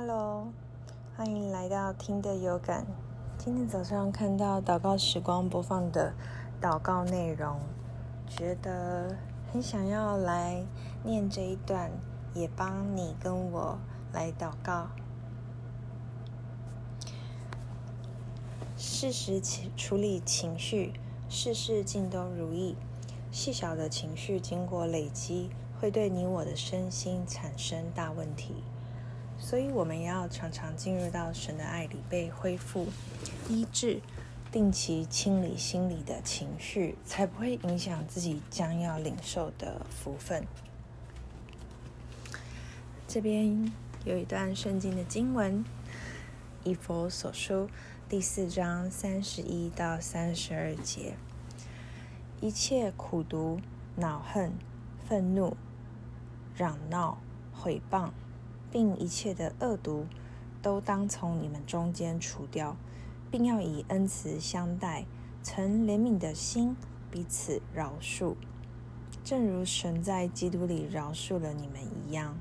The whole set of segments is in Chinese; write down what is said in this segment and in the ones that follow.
Hello，欢迎来到听的有感。今天早上看到祷告时光播放的祷告内容，觉得很想要来念这一段，也帮你跟我来祷告。适时处理情绪，事事尽都如意。细小的情绪经过累积，会对你我的身心产生大问题。所以，我们要常常进入到神的爱里，被恢复、医治，定期清理心里的情绪，才不会影响自己将要领受的福分。这边有一段圣经的经文，《以佛所书》第四章三十一到三十二节。一切苦毒、恼恨、愤怒、嚷闹、毁谤，并一切的恶毒，都当从你们中间除掉，并要以恩慈相待，曾怜悯的心彼此饶恕，正如神在基督里饶恕了你们一样。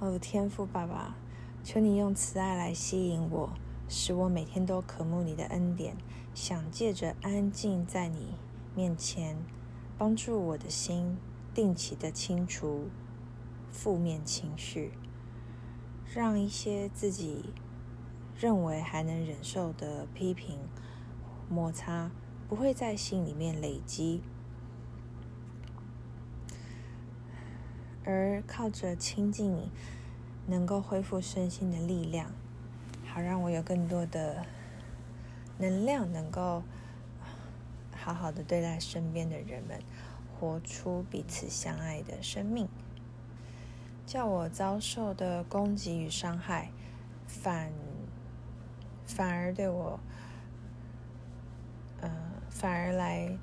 哦，天父爸爸，求你用慈爱来吸引我。使我每天都渴慕你的恩典，想借着安静在你面前，帮助我的心定期的清除负面情绪，让一些自己认为还能忍受的批评、摩擦不会在心里面累积，而靠着亲近你，能够恢复身心的力量。好，让我有更多的能量，能够好好的对待身边的人们，活出彼此相爱的生命。叫我遭受的攻击与伤害，反反而对我，呃，反而来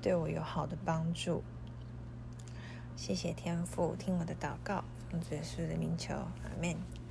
对我有好的帮助。谢谢天父，听我的祷告，奉主耶稣的名求，阿门。